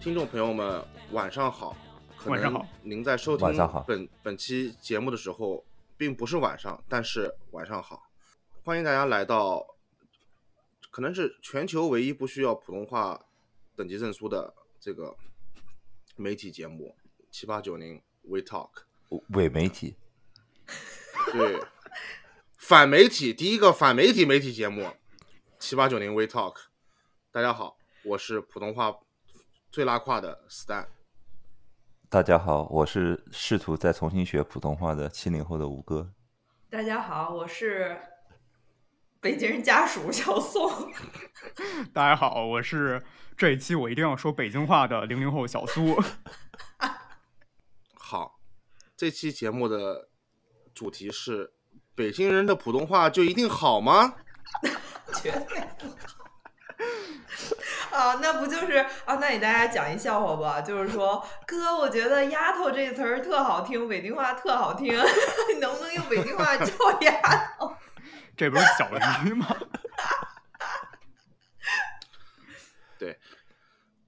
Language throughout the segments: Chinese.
听众朋友们，晚上好。可能晚上好您在收听晚上好本本期节目的时候，并不是晚上，但是晚上好。欢迎大家来到，可能是全球唯一不需要普通话等级证书的这个媒体节目七八九零 We Talk。伪媒体，对，反媒体第一个反媒体媒体节目七八九零 We Talk。大家好，我是普通话最拉胯的 Stan。大家好，我是试图再重新学普通话的七零后的吴哥。大家好，我是北京人家属小宋。大家好，我是这一期我一定要说北京话的零零后小苏。好，这期节目的主题是：北京人的普通话就一定好吗？绝对。啊，那不就是啊？那给大家讲一笑话吧，就是说，哥，我觉得“丫头”这个词儿特好听，北京话特好听，你能不能用北京话 叫丫头？这不是小鱼吗？对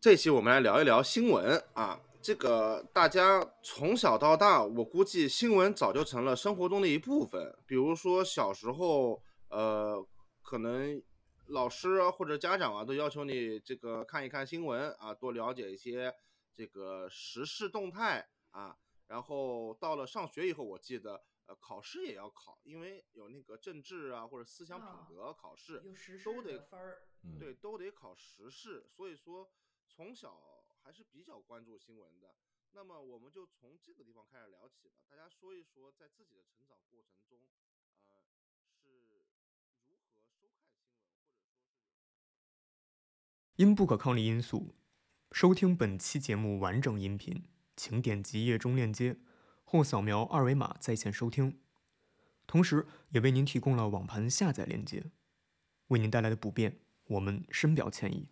这期我们来聊一聊新闻啊。这个大家从小到大，我估计新闻早就成了生活中的一部分。比如说小时候，呃，可能老师啊或者家长啊都要求你这个看一看新闻啊，多了解一些这个时事动态啊。然后到了上学以后，我记得呃考试也要考，因为有那个政治啊或者思想品德考试，有时都得分对，都得考时事，所以说从小还是比较关注新闻的。那么我们就从这个地方开始聊起吧，大家说一说在自己的成长过程中，呃，是如何收看新闻，因不可抗力因素，收听本期节目完整音频，请点击页中链接或扫描二维码在线收听。同时，也为您提供了网盘下载链接，为您带来的不便，我们深表歉意。